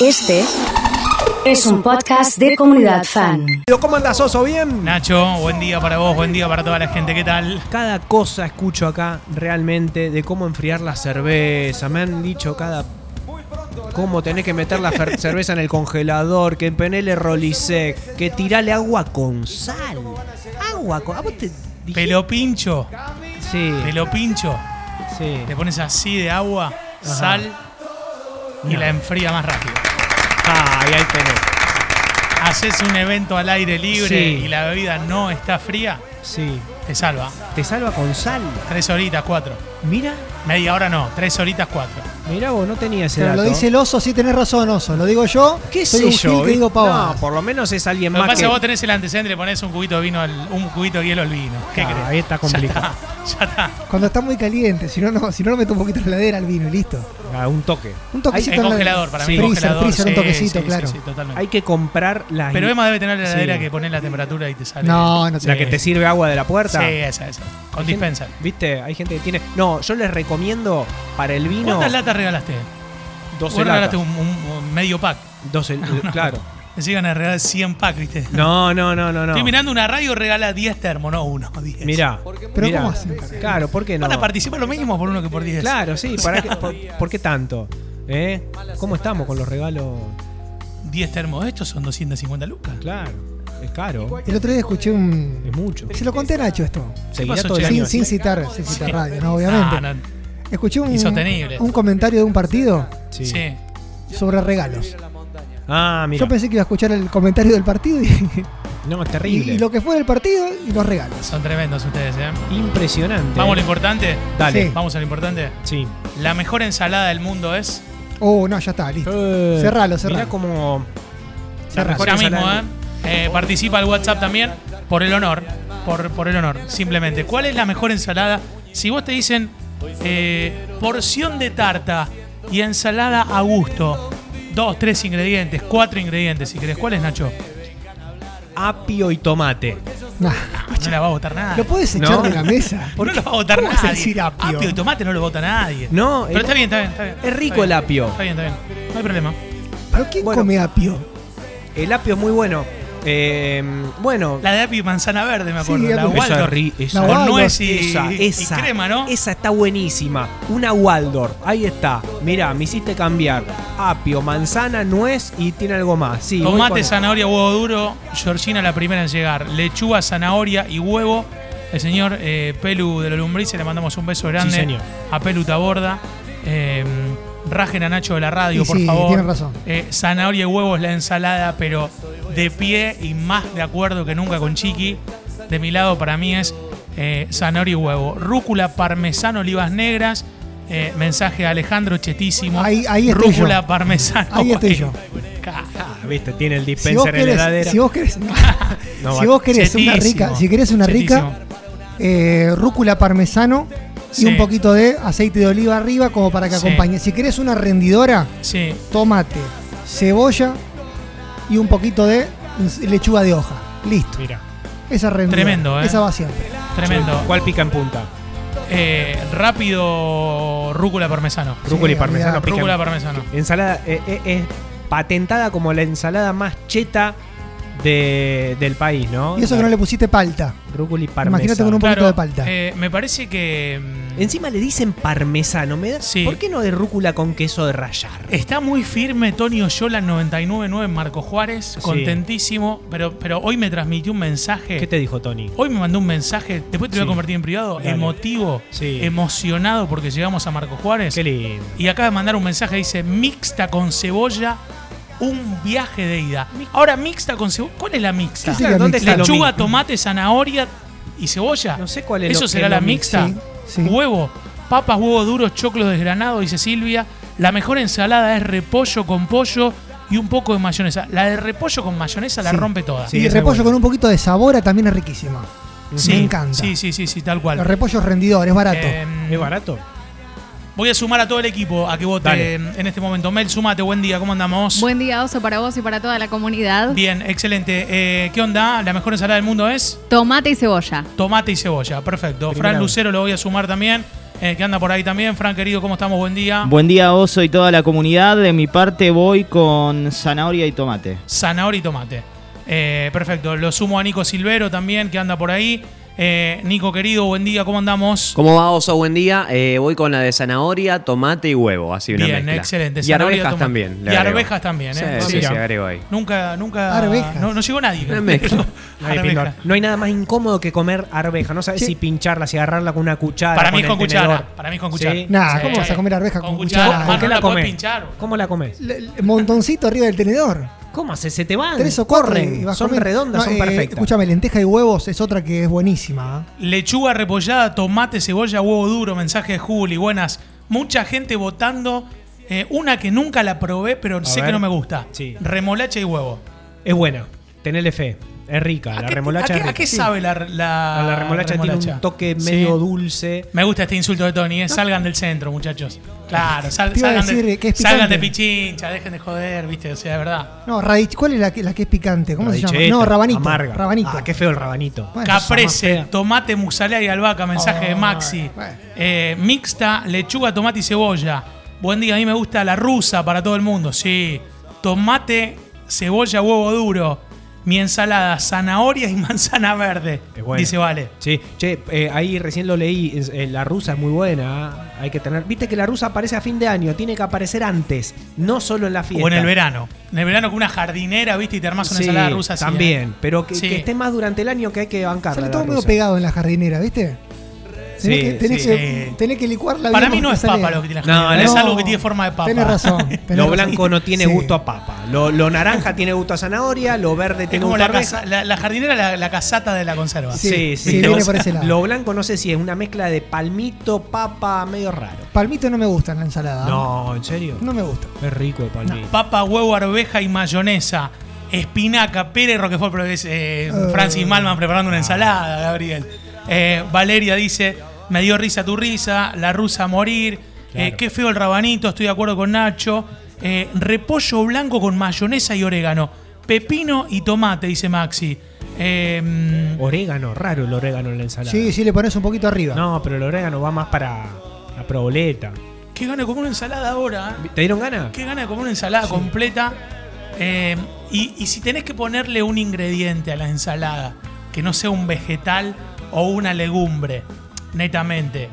Este es un podcast de comunidad fan. ¿Cómo andas, Oso? ¿Bien? Nacho, buen día para vos, buen día para toda la gente, ¿qué tal? Cada cosa escucho acá realmente de cómo enfriar la cerveza. Me han dicho cada. Cómo tenés que meter la cerveza en el congelador, que penele rolisec, que tirale agua con sal. Agua con. ¿A vos te dije? Pelo pincho, Sí, pelo pincho, sí. le pones así de agua, Ajá. sal y No. la enfría más rápido. Ah, y ahí tenés. Haces un evento al aire libre Sí. y la bebida no está fría, Sí. Te salva. Te salva con sal. Tres horitas, cuatro. Mira, Media hora no, tres horitas, cuatro. mira vos, no tenía ese Pero dato. lo dice el oso, sí tenés razón, oso. Lo digo yo. ¿Qué soy sé un yo? gil que digo no, por lo menos es alguien Lo que más pasa es que... que vos tenés el antecedente, le pones un cubito de vino, al- un cubito de hielo al vino. ¿Qué Ah, crees? ahí está complicado. Ya está, ya está. Cuando está muy caliente, si no, no, si no, lo meto un poquito en la heladera al vino y listo. Ah, un toque. Un toquecito en la- congelador, para mí Sí. Freezer, congelador. freezer, un sí, toquecito, sí, claro. Sí, sí, totalmente. Hay que comprar las... Pero Emma debe tener la heladera Sí. que pones la temperatura y te sale. No, no La que te sirve agua de la puerta. Sí, esa, esa. Con Hay gente- dispenser. ¿Viste? Hay gente que tiene... No, yo les recomiendo para el vino... ¿Cuántas latas regalaste? 12 Vos regalaste latas. un, un- un medio pack. 12, claro. Que iban a regalar 100 pack, ¿viste? No, no, no, no, no. Estoy mirando una radio regala 10 termos, no uno, 10. Mirá. Pero mirá. ¿cómo hacen? Claro, ¿por qué no? Van a participar lo mismo por uno que por 10. Claro, sí. ¿para qué- por, por qué tanto? ¿Eh? ¿Cómo estamos con los regalos? 10 termos estos son 250 lucas. Claro, es caro. El otro día escuché un. Es mucho. Se lo conté a Nacho esto. Seguirá todo el año Sin, sin citar, sin citar Sí. radio, no, obviamente. Ah, no. Escuché un, un comentario de un partido Sí. Sobre regalos. Ah, mira. Yo pensé que iba a escuchar el comentario del partido y, No, es terrible. y lo que fue del partido y los regalos. Son tremendos ustedes, ¿eh? Impresionante. Vamos a lo importante. Dale. Sí. Vamos a lo importante. Sí. La mejor ensalada del mundo es. Oh, no, ya está, listo. Eh, Cerralo, cerralo. Mirá como... Cerralo. mejor Ya mismo, ¿eh? Eh, Participa al WhatsApp también por el honor. Por, por el honor, simplemente. ¿Cuál es la mejor ensalada? Si vos te dicen eh, porción de tarta y ensalada a gusto, dos, tres ingredientes, cuatro ingredientes, si querés. ¿Cuál es, Nacho? apio y tomate. Nah, No la va a votar nadie. ¿Lo puedes echar No. de la mesa? no lo va a votar ¿Cómo vas a nadie. decir apio? y tomate no lo vota nadie. No, Pero el- está bien, está bien, está bien. es rico Está bien. el apio. Está bien, está bien. No hay problema. ¿Pero quién Bueno. come apio? El apio es muy bueno. Eh, bueno, La de apio y manzana verde, me acuerdo. Sí, la esa, Waldorf. esa- La Con nuez y, esa, y esa, crema, ¿no? Esa está buenísima. Una Waldorf. Ahí está. Mirá, me hiciste cambiar. Apio, manzana, nuez y tiene algo más. Sí, Tomate, con- zanahoria, huevo duro. Georgina la primera en llegar. Lechuga, zanahoria y huevo. El señor eh, Pelu de los Lombrices, le mandamos un beso grande. señor. A Pelu Taborda. Eh, rajen a Nacho de la radio, Y por sí, favor. tienen razón. Eh, zanahoria y huevo es la ensalada, pero de pie y más de acuerdo que nunca con Chiqui. De mi lado, para mí es eh, zanahoria y huevo. Rúcula, parmesano, olivas negras. Eh, mensaje de Alejandro Chetísimo. Ahí- ahí estoy Rúcula, yo. parmesano. Ahí estoy yo. Ah, viste, tiene el Si vos dispenser en la heladera. si vos querés, No, si vos querés una rica, si querés una rica, eh, rúcula parmesano y Sí. un poquito de aceite de oliva arriba como para que Sí. acompañe. Si querés una rendidora, Sí, tomate, cebolla y un poquito de lechuga de hoja. Listo. Mira, Esa rendidora. Tremendo, ¿eh? Esa va siempre. tremendo. ¿cuál pica en punta? Eh, rápido, rúcula parmesano. Rúcula y parmesano Rúcula parmesano. Ensalada eh, eh, es patentada como la ensalada más cheta de- del país, ¿no? Y eso que no le pusiste palta. Rúcula y parmesano. Imagínate con un poquito de palta. eh, me parece que mm, Encima le dicen parmesano. ¿me da? Sí. ¿Por qué no de rúcula con queso de rallar? está muy firme Tony Oyola 999 en Marco Juárez, Sí. contentísimo, pero, pero hoy me transmitió un mensaje. ¿Qué te dijo Tony? Hoy me mandó un mensaje, después te voy Sí. a convertir en privado, Dale. emotivo, Sí. emocionado porque llegamos a Marco Juárez. Qué lindo. Y acaba de mandar un mensaje, dice, mixta con cebolla, un viaje de ida. Ahora, mixta con cebolla, ¿cuál es la mixta? ¿Qué sería ¿dónde mixta? está Lechuga, tomate, zanahoria y cebolla. No sé cuál es ¿Eso lo- será la mixta? Sí, sí. Huevo, papas, huevos duros, choclos desgranados, dice Silvia. La mejor ensalada es repollo con pollo y un poco de mayonesa. La de repollo con mayonesa la Sí. rompe toda. Sí, y es repollo con un poquito de sabor también es riquísima. Sí, Me encanta. Sí, sí, sí, sí, tal cual. Los repollos rendidores, barato. Em, ¿Es barato? Voy a sumar a todo el equipo a que vote Dale. en este momento. Mel, sumate, buen día, ¿cómo andamos? Buen día, Oso, para vos y para toda la comunidad. Bien, excelente. Eh, ¿Qué onda? La mejor ensalada del mundo es Tomate y cebolla. tomate y cebolla. Perfecto. Primera Fran vez. Lucero lo voy a sumar también. eh, que anda por ahí también. Fran, querido, ¿cómo estamos? Buen día. Buen día, Oso y toda la comunidad. De mi parte voy con zanahoria y tomate. Zanahoria y tomate. Eh, perfecto. Lo sumo a Nico Silvero también, que anda por ahí. Eh, Nico, querido, buen día, ¿cómo andamos? ¿Cómo va, Oso? Buen día. Eh, voy con la de zanahoria, tomate y huevo. Así una Bien, mezcla. excelente. Y Zanahoria, arvejas tomate. también. le Y agrego. arvejas también, ¿eh? Sí, sí, Mira. sí, agrego ahí. Nunca, nunca. Arvejas. No, no llegó nadie. Una mezcla. Ay, Arveja. Pindor. No hay nada más incómodo que comer arveja. No sabes Sí. si pincharla, si agarrarla con una cuchara. Para mí es el con cuchara. tenedor. Para mí es con cuchara. Sí. Nah, ¿cómo vas a comer arveja con cuchara? Con ¿Con qué no la la podés comes? pinchar. boludo. ¿Cómo la comes? Le- le- montoncito arriba del tenedor. ¿Cómo hace? Se te van. Tres o corren. vas Son comiendo. redondas, No, son eh, perfectas. Escúchame, lenteja y huevos es otra que es buenísima. ¿eh? Lechuga repollada, tomate, cebolla, huevo duro, mensaje de Juli, buenas. Mucha gente votando. eh, una que nunca la probé, pero sé ver. que no me gusta. Sí. Remolacha y huevo. Es buena. Tenele fe. Es rica. ¿A La qué, remolacha a es qué- a rica. qué Sí. sabe la, la, La remolacha, tiene un toque Sí. medio dulce. Me gusta este insulto de Tony, ¿eh? salgan del centro, muchachos. Claro, sal- a salgan, de, que es salgan de pichincha, dejen de joder, viste, o sea, de verdad. No, radich, ¿cuál es la que, la que es picante? ¿Cómo se llama? No, rabanito. Amarga. Rabanito. Ah, qué feo el rabanito. Bueno, Caprese, tomate, musalea y albahaca, mensaje de Maxi. bueno. Eh, mixta, lechuga, tomate y cebolla. Buen día, a mí me gusta la rusa para todo el mundo, sí. Tomate, cebolla, huevo duro. Mi ensalada, zanahoria y manzana verde. Es buena. Dice Vale. Sí, che, eh, ahí recién lo leí. es- eh, la rusa es muy buena. ¿ah? Hay que tener. Viste que la rusa aparece a fin de año. Tiene que aparecer antes. No solo en la fiesta. O en el verano. En el verano con una jardinera, viste, y te armas una Sí, ensalada rusa así. También. ¿eh? Pero que, Sí. que esté más durante el año que hay que bancarla. Sale todo medio pegado en la jardinera, ¿viste? Tenés, Sí, que, tenés, sí. que, tenés que licuarla Para mí no es papa lo que tiene la No, jardinera, no. es algo que tiene forma de papa. Tenés razón. tenés Lo razón. blanco no tiene Sí. gusto a papa. Lo, lo naranja tiene gusto a zanahoria. Lo verde Es tiene como gusto a la, casa- la, la jardinera, la, la casata de la conserva. Sí, Sí, sí. sí, Lo- viene por ese lado. Lo blanco no sé si es una mezcla de palmito, papa, medio raro. Palmito no me gusta en la ensalada. ¿eh? No, ¿en serio? No me gusta. Es rico el palmito. Papa, huevo, arveja y mayonesa. Espinaca, pera y roquefort. Pero es eh, Eh. Francis Malman preparando una ensalada, Gabriel. Eh, Valeria dice: Me dio risa tu risa. La rusa a morir. Claro. Eh, qué feo el rabanito. Estoy de acuerdo con Nacho. Eh, repollo blanco con mayonesa y orégano. Pepino y tomate, dice Maxi. Eh, Orégano, raro el orégano en la ensalada. Sí, sí, le pones un poquito arriba. No, pero el orégano va más para la proboleta. qué gana de comer una ensalada ahora. ¿eh? ¿Te dieron ganas? Qué gana de comer una ensalada completa. Eh, y, y si tenés que ponerle un ingrediente a la ensalada, que no sea un vegetal o una legumbre, netamente,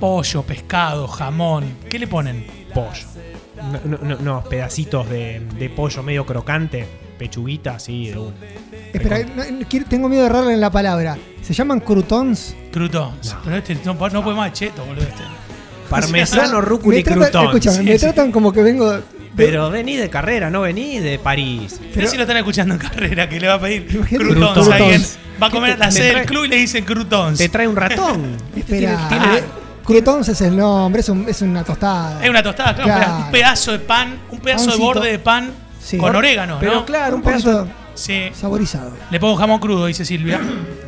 pollo, pescado, jamón, ¿qué le ponen? Pollo. No- no- no- Unos pedacitos de, de pollo medio crocante, pechuguita, sí, de un. Espera, no, no, quiero- tengo miedo de errarle en la palabra. ¿Se llaman croutons? Croutons. Pero este no, no puede más cheto, boludo. Este. Parmesano, rúcula y crutón. Escúchame, Sí, me sí. tratan como que vengo. Pero vení de carrera, no vení de París. Pero si lo están escuchando en carrera, que le va a pedir a alguien. Va a comer ¿Qué te- la sede del club y le dicen croutons. Te trae un ratón. Espera, Tiene- tiene- croutons es el nombre, es, un- es una tostada. Es una tostada, claro, Claro. un pedazo de pan, un pedazo de borde de pan Sí. con orégano, Pero ¿no? claro, un un pedazo. Sí. saborizado. Le pongo jamón crudo, dice Silvia.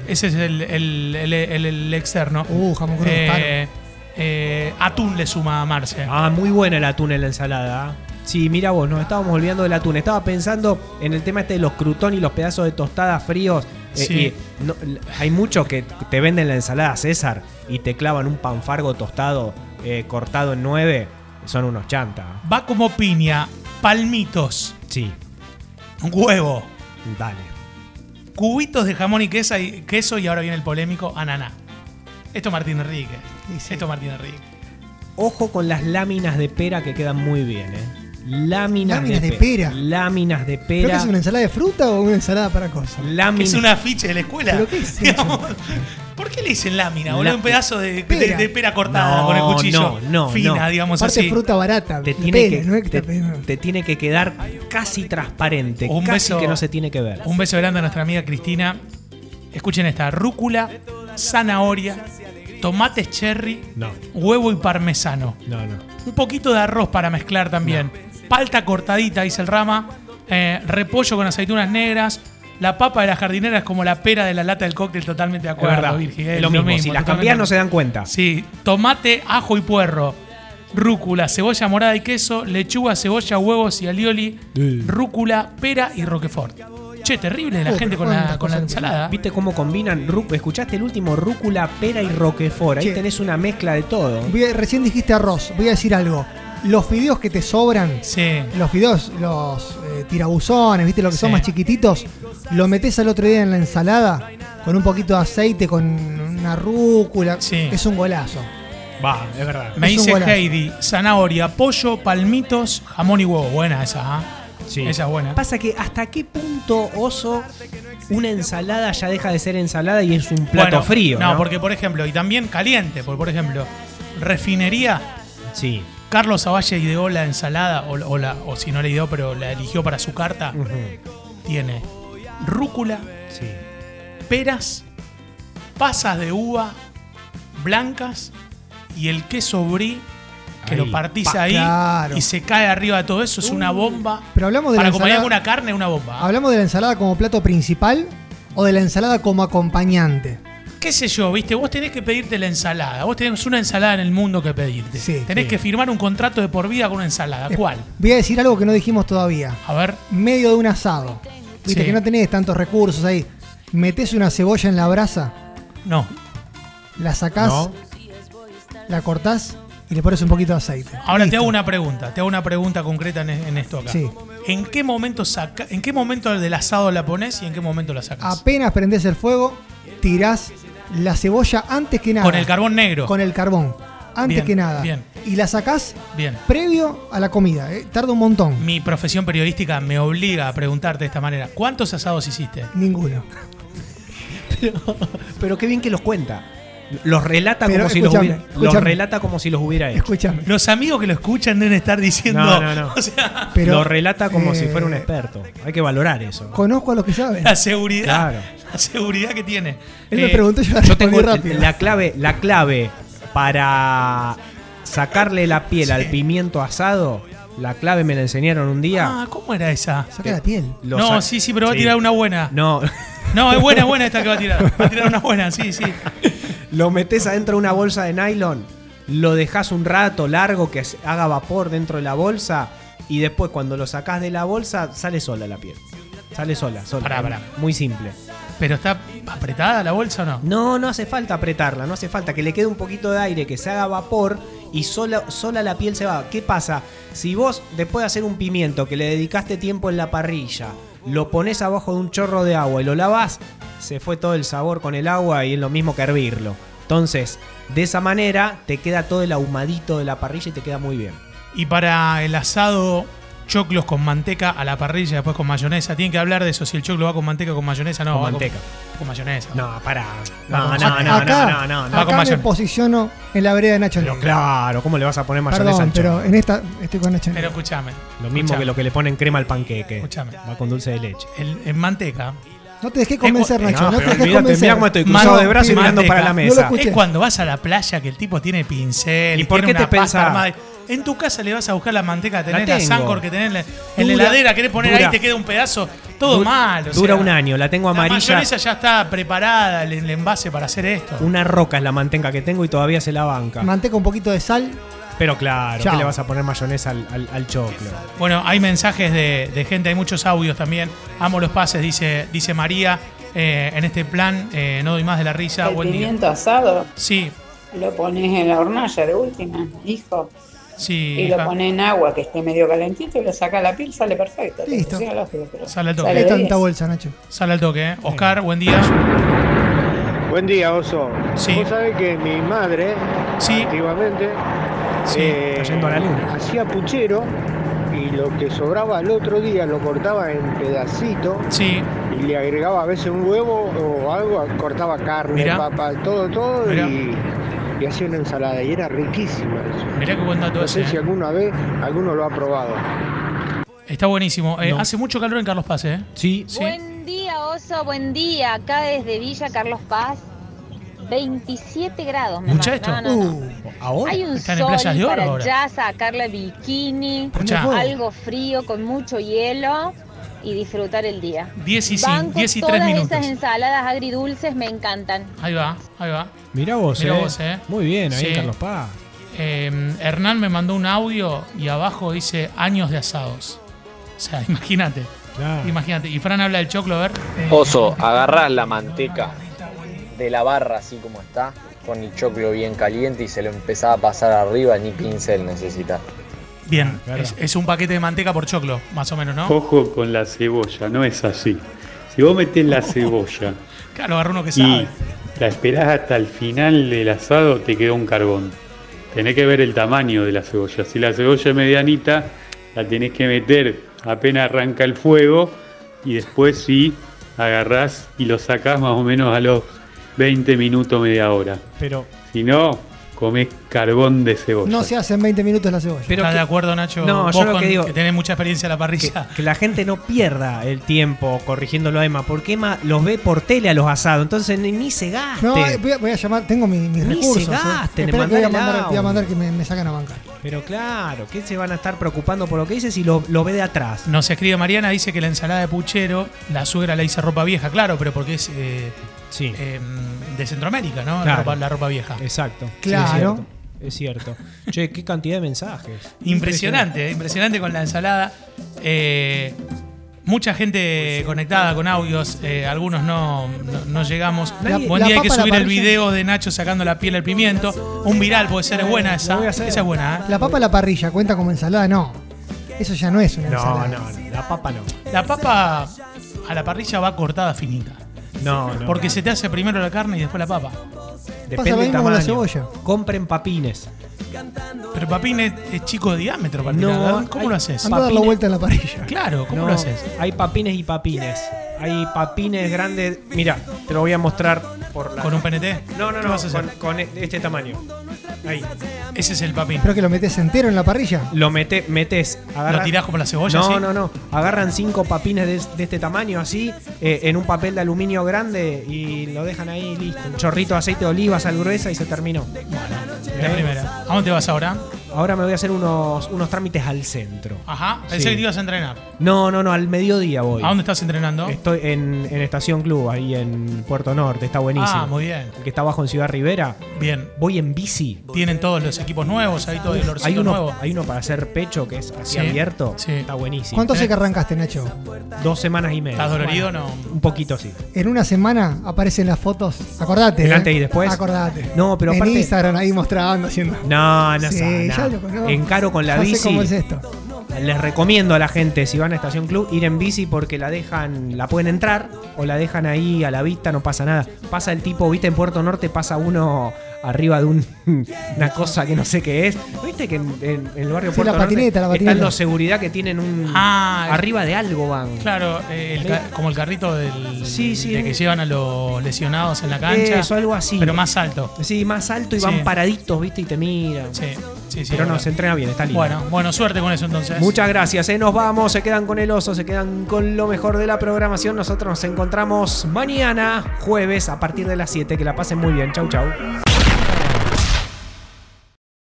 Ese es el, el- el- el- el externo. Uh, jamón crudo, Eh, eh, atún le suma a Marce. Ah, muy buena el atún en la ensalada. Sí, mira vos, nos estábamos olvidando del atún. Estaba pensando en el tema este de los crutones y los pedazos de tostada fríos. Eh, Sí. y no- l- hay muchos que te venden la ensalada César y te clavan un panfargo tostado eh, cortado en nueve. Son unos chantas. Va como piña, palmitos, Sí, huevo, dale. cubitos de jamón y queso y, queso y ahora viene el polémico ananá. Esto Martín Enrique. Sí, sí. Esto Martín Enrique. Ojo con las láminas de pera que quedan muy bien, ¿eh? Láminas, Láminas de pe- pera. Láminas de ¿Pero qué pera. es una ensalada de fruta o una ensalada para cosas? Láminas. es un afiche de la escuela. ¿Pero qué es eso? Digamos, ¿Por qué le dicen lámina, boludo? La- Un pedazo de Pera. de pera cortada No, con el cuchillo. no, no, fina, no. digamos Aparte así. fruta barata. te la tiene, que, no es que te, tiene que quedar casi transparente, Un casi beso- que no se tiene que ver. Un beso grande a nuestra amiga Cristina. Escuchen esta: rúcula, zanahoria, tomates cherry, No, huevo y parmesano. no, no. Un poquito de arroz para mezclar también. Palta cortadita, dice el rama. eh, repollo con aceitunas negras. La papa de la jardinera es como la pera de la lata del cóctel, totalmente de Es acuerdo, verdad. Virgi, es lo mismo. Si las cambias no se dan cuenta. Sí, tomate, ajo y puerro. Rúcula, cebolla morada y queso, lechuga, cebolla, huevos y alioli, Sí. rúcula, pera y roquefort. Che, terrible la gente con la, con la ensalada. ¿Viste cómo combinan? ¿Escuchaste el último? Rúcula, pera y roquefort. Ahí Che. tenés una mezcla de todo. Voy a- recién dijiste arroz. Voy a decir algo. Los fideos que te sobran, Sí. los fideos, los eh, tirabuzones, ¿viste? Lo que son más chiquititos, lo metés al otro día en la ensalada con un poquito de aceite, con una rúcula. Sí. Es un golazo. Va, es verdad. Me Es dice. Heidi, zanahoria, pollo, palmitos, jamón y huevo. Buena esa, ¿ah? Sí. Esa es buena. Pasa que hasta qué punto, oso, una ensalada ya deja de ser ensalada y es un plato Bueno, frío. No, No, porque por ejemplo, y también caliente, porque por ejemplo, refinería, Sí. Carlos Zavalle ideó la ensalada, o, o la, o si no la ideó, pero la eligió para su carta, tiene rúcula, Sí. peras, pasas de uva blancas y el queso brie que Ahí, lo partís pa, ahí claro. y se cae arriba de todo eso, es una bomba. Pero hablamos de Para acompañar con una carne, una bomba. ¿Hablamos de la ensalada como plato principal o de la ensalada como acompañante? Qué sé yo, viste, vos tenés que pedirte la ensalada. Vos tenés una ensalada en el mundo que pedirte. Sí, tenés sí. que firmar un contrato de por vida con una ensalada. ¿Cuál? Voy a decir algo que no dijimos todavía. A ver, Medio de un asado. Viste Sí. que no tenés tantos recursos ahí. Metés una cebolla en la brasa, no. la sacás, No. la cortás y le pones un poquito de aceite. Ahora te hago una pregunta, te hago una pregunta concreta en, en esto acá. Sí. ¿En qué momento saca, en qué momento del asado la pones y en qué momento la sacas? Apenas prendés el fuego, tirás la cebolla antes que nada. Con el carbón negro. Con el carbón. Antes Bien, que nada. bien. Y la sacás Bien. previo a la comida. eh, Tarda un montón. Mi profesión periodística me obliga a preguntarte de esta manera. ¿Cuántos asados hiciste? Ninguno. Pero qué bien que los cuenta. Los relata Pero como si los hubiera, los relata como si los hubiera hecho. Escúchame. Los amigos que lo escuchan deben estar diciendo. No, no, no. O sea, Pero, lo relata como si eh, fuera un experto. Hay que valorar eso. Conozco a los que saben. la seguridad. Claro. La seguridad que tiene. Él Eh, me preguntó, yo la Yo tengo rápido. la clave, la clave para sacarle la piel al pimiento asado. La clave me la enseñaron un día. Ah, ¿cómo era esa? Saca la piel. Lo no, sí, sí, pero va a tirar una buena. No, No, es buena, es buena esta que va a tirar. Va a tirar una buena, sí, sí. lo metes adentro de una bolsa de nylon, lo dejas un rato largo que haga vapor dentro de la bolsa y después cuando lo sacás de la bolsa sale sola la piel. Sale sola, sola. Pará, pará. Muy simple. ¿Pero está apretada la bolsa o no? No, no hace falta apretarla, no hace falta que le quede un poquito de aire, que se haga vapor y sola, sola la piel se va. ¿Qué pasa? Si vos, después de hacer un pimiento que le dedicaste tiempo en la parrilla, lo pones abajo de un chorro de agua y lo lavas, se fue todo el sabor con el agua y es lo mismo que hervirlo. Entonces, de esa manera te queda todo el ahumadito de la parrilla y te queda muy bien. Y para el asado, choclos con manteca a la parrilla, después con mayonesa. Tienen que hablar de eso, si el choclo va con manteca o con mayonesa. No, Con va manteca. Con, mayonesa. No, pará. No, no, no, acá, no, no, no, no. Con acá me posiciono en la vereda de Nacho Pero claro, ¿cómo le vas a poner mayonesa Perdón, al pero en esta estoy con Nacho Pero escúchame. Lo mismo que lo que le ponen crema al panqueque. Escúchame. Va con dulce de leche. El- en manteca. No te dejé convencer, Nacho. No, No, te dejé olvídate, convencer. mirá cómo estoy Mano, cruzado de brazos y mirando para la mesa. Es cuando vas a la playa que el tipo tiene pincel. ¿Y por tiene qué te una pasta pensás? armada. En tu casa le vas a buscar la manteca, tenés la, tengo. Sancor que tenés en la, en la Dura- heladera, querés poner dura- ahí te queda un pedazo. Todo Du- mal. o dura sea, un año, la tengo La amarilla. mayonesa ya está preparada, el, el envase para hacer esto. Una roca es la manteca que tengo y todavía se la banca. Manteca un poquito de sal. Pero claro, Chao. ¿qué le vas a poner mayonesa al, al- al choclo? Bueno, hay mensajes de, de gente, hay muchos audios también. Amo los pases, dice, dice María. eh, en este plan, eh, no doy más de la risa. El Buen día. pimiento asado Sí, lo pones en la hornalla de última, hijo, sí. y lo pones en agua que esté medio calentito y lo saca la piel, sale perfecto. Listo. Sale al toque. sale tanta 10. bolsa, Nacho. Sale al toque, ¿eh? Oscar, buen día. Buen día, Oso. Sí. Vos sabés que mi madre, Sí, antiguamente, sí. eh, está yendo a la luna. hacía puchero y lo que sobraba al otro día lo cortaba en pedacitos Sí, y le agregaba a veces un huevo o algo, cortaba carne, Mirá. papa, todo, todo Mirá. y, y hacía una ensalada y era riquísima eso. mirá qué buen dato No ese. sé si ¿eh? alguna vez alguno lo ha probado. Está buenísimo. Eh, No. Hace mucho calor en Carlos Paz, ¿eh? Sí, Sí. Buen día, Oso, buen día. Acá desde Villa Carlos Paz, 27 grados. me ¿Escuchá marca. esto? No, no, no. Uh, ¿ahora? Hay un ¿Están en sol Playas de Oro para ahora? ya sacarle bikini, algo frío con mucho hielo y disfrutar el día. 10 y, cin- Banco 10 y 3 todas minutos. esas ensaladas agridulces me encantan. Ahí va, ahí va. Mirá vos, Mirá eh. vos, eh. Muy bien, ahí Sí. en Carlos Paz. Eh, Hernán me mandó un audio y abajo dice años de asados. O sea, imagínate. Claro. Imagínate. Y Fran habla del choclo, a ver. Oso, agarrás la manteca de la barra así como está, con el choclo bien caliente y se lo empezás a pasar arriba, ni pincel necesitas. Bien, Claro. es, es un paquete de manteca por choclo, más o menos, ¿no? Ojo con la cebolla, no es así. Si vos metés la cebolla Claro, agarra uno que y sabe. la esperás hasta el final del asado, te quedó un carbón. Tenés que ver el tamaño de la cebolla. Si la cebolla es medianita, la tenés que meter apenas arranca el fuego y después sí agarrás y lo sacás más o menos a los 20 minutos, media hora. Pero, Si no, comés carbón de cebolla. No se hace en 20 minutos la cebolla. pero ¿Estás que, de acuerdo, Nacho? No, Vos yo lo con- que digo- tenés mucha experiencia en la que, parrilla. que la gente no pierda el tiempo corrigiéndolo a Emma, porque Emma los ve por tele a los asados, entonces ni, ni se gaste. No, eh, voy a, voy a llamar, tengo mi- mis Ni recursos. se eh. gasten que voy a mandar voy a que me, me sacan a bancar. Pero claro, ¿qué se van a estar preocupando por lo que dice si lo, lo ve de atrás? Nos escribe Mariana, dice que la ensalada de puchero, la suegra le dice ropa vieja, claro, pero porque es eh, Sí, eh, de Centroamérica, ¿no? La, ropa, la ropa vieja. exacto. Sí, Claro. es cierto. Es cierto. che, qué cantidad de mensajes. Impresionante, eh, impresionante con la ensalada. Eh, mucha gente conectada con audios, eh, algunos no, no, no llegamos. Nadie- Buen la día hay que la subir el video de Nacho sacando la piel al pimiento. Un viral puede ser, es buena esa. Esa es buena, ¿eh? La papa a la parrilla, ¿cuenta como ensalada? No. Eso ya no es una No, ensalada. no, no, la papa no. La papa a la parrilla va cortada finita. No, no. Porque no. se te hace primero la carne y después la papa. Depende Pasa lo del mismo con la tamaño. cebolla. Compren papines. Pero papín es, es chico de diámetro para No, tirar. ¿Cómo hay- lo haces? Anda a dar la Papines- vuelta en la parrilla. Claro, ¿cómo No, lo haces? Hay papines y papines. Hay papines grandes. Mira, te lo voy a mostrar por la. ¿Con un PNT? No, no, ¿Qué no, vas a hacer? con, con este tamaño. Ahí. Ese es el papín. Pero que lo metes entero en la parrilla. Lo mete, metes, agarra- ¿Lo tirás como la cebolla? No, así? no, no. Agarran cinco papines de, de este tamaño así, eh, en un papel de aluminio grande y lo dejan ahí listo. Un chorrito de aceite de oliva, sal gruesa y se terminó. La ¿Eh? primera. ¿A dónde vas ahora? Ahora me voy a hacer unos, unos trámites al centro. Ajá. Pensé Sí. que te ibas a entrenar. No, no, no, al mediodía voy. ¿A dónde estás entrenando? Estoy en, en Estación Club, ahí en Puerto Norte, está buenísimo. Ah, muy bien. El que está abajo en Ciudad Rivera. Bien. Voy en bici. Tienen todos los equipos nuevos, ahí todo el olorcito Hay uno, nuevo. hay uno para hacer pecho que es así Sí, abierto. sí. Está buenísimo. ¿Cuánto hace que arrancaste, Nacho? Dos semanas y media. ¿Estás dolorido o no? Un poquito sí. En una semana aparecen las fotos. Acordate. ¿El ¿eh? antes y después? Acordate. No, pero en aparte- Instagram ahí mostrando, haciendo. No, no Sí, sé. Conozco. Encaro con la sé bici. cómo es esto. Les recomiendo a la gente, si van a Estación Club, ir en bici porque la dejan, la pueden entrar o la dejan ahí a la vista, no pasa nada. Pasa el tipo, viste, en Puerto Norte pasa uno arriba de un- una cosa que no sé qué es. Viste que en, en- en el barrio Sí, Puerto la patineta, la Norte patineta. están los seguridad que tienen un... Ah, arriba de algo van. Claro, eh, el como el carrito del, Sí, sí. de que llevan a los lesionados en la cancha. Eso, algo así. Pero más alto. Sí, más alto y Sí. van paraditos, viste, y te miran. Sí, sí, sí. Pero no, verdad. se entrena bien, está lindo. Bueno, bueno, suerte con eso entonces. Muchas gracias, eh. nos vamos, se quedan con el oso, se quedan con lo mejor de la programación. Nosotros nos encontramos mañana, jueves, a partir de las 7. Que la pasen muy bien. Chau, chau.